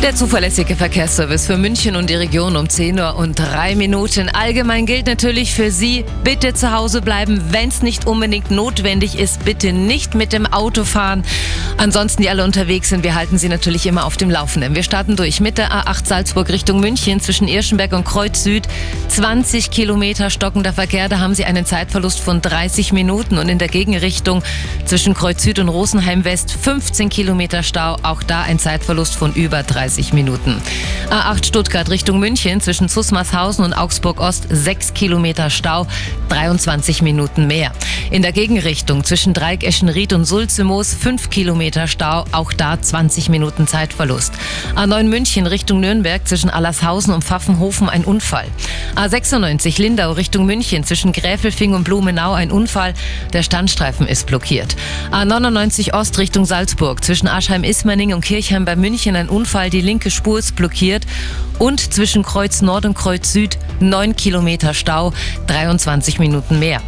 Der zuverlässige Verkehrsservice für München und die Region um 10 Uhr und 3 Minuten. Allgemein gilt natürlich für Sie, bitte zu Hause bleiben, wenn es nicht unbedingt notwendig ist. Bitte nicht mit dem Auto fahren. Ansonsten, die alle unterwegs sind, wir halten Sie natürlich immer auf dem Laufenden. Wir starten durch mit der A8 Salzburg Richtung München zwischen Irschenberg und Kreuz Süd. 20 Kilometer stockender Verkehr, da haben Sie einen Zeitverlust von 30 Minuten. Und in der Gegenrichtung zwischen Kreuz Süd und Rosenheim West 15 Kilometer Stau. Auch da ein Zeitverlust von über 30 30 Minuten. A8 Stuttgart Richtung München zwischen Zusmarshausen und Augsburg Ost 6 Kilometer Stau, 23 Minuten mehr. In der Gegenrichtung zwischen Dreieck Eschenried und Sulzemoos 5 Kilometer Stau, auch da 20 Minuten Zeitverlust. A9 München Richtung Nürnberg zwischen Allershausen und Pfaffenhofen ein Unfall. A96 Lindau Richtung München zwischen Gräfelfing und Blumenau ein Unfall. Der Standstreifen ist blockiert. A99 Ost Richtung Salzburg zwischen Aschheim-Ismaning und Kirchheim bei München ein Unfall. Die linke Spur ist blockiert und zwischen Kreuz Nord und Kreuz Süd 9 Kilometer Stau, 23 Minuten mehr.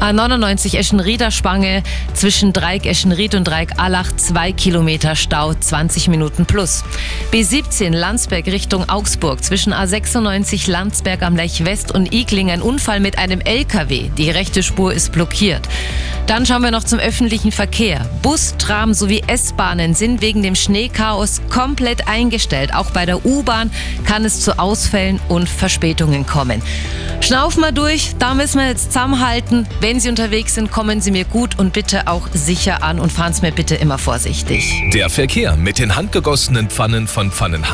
A99 Eschenrieder Spange zwischen Dreieck Eschenried und Dreieck Allach 2 Kilometer Stau, 20 Minuten plus. B17 Landsberg Richtung Augsburg zwischen A96 Landsberg am Lech West und Igling ein Unfall mit einem LKW. Die rechte Spur ist blockiert. Dann schauen wir noch zum öffentlichen Verkehr. Bus, Tram sowie S-Bahnen sind wegen dem Schneechaos komplett eingestellt. Auch bei der U-Bahn kann es zu Ausfällen und Verspätungen kommen. Schnaufen wir durch, da müssen wir jetzt zusammenhalten. Wenn Sie unterwegs sind, kommen Sie mir gut und bitte auch sicher an und fahren Sie mir bitte immer vorsichtig. Der Verkehr mit den handgegossenen Pfannen von Pfannenhagen.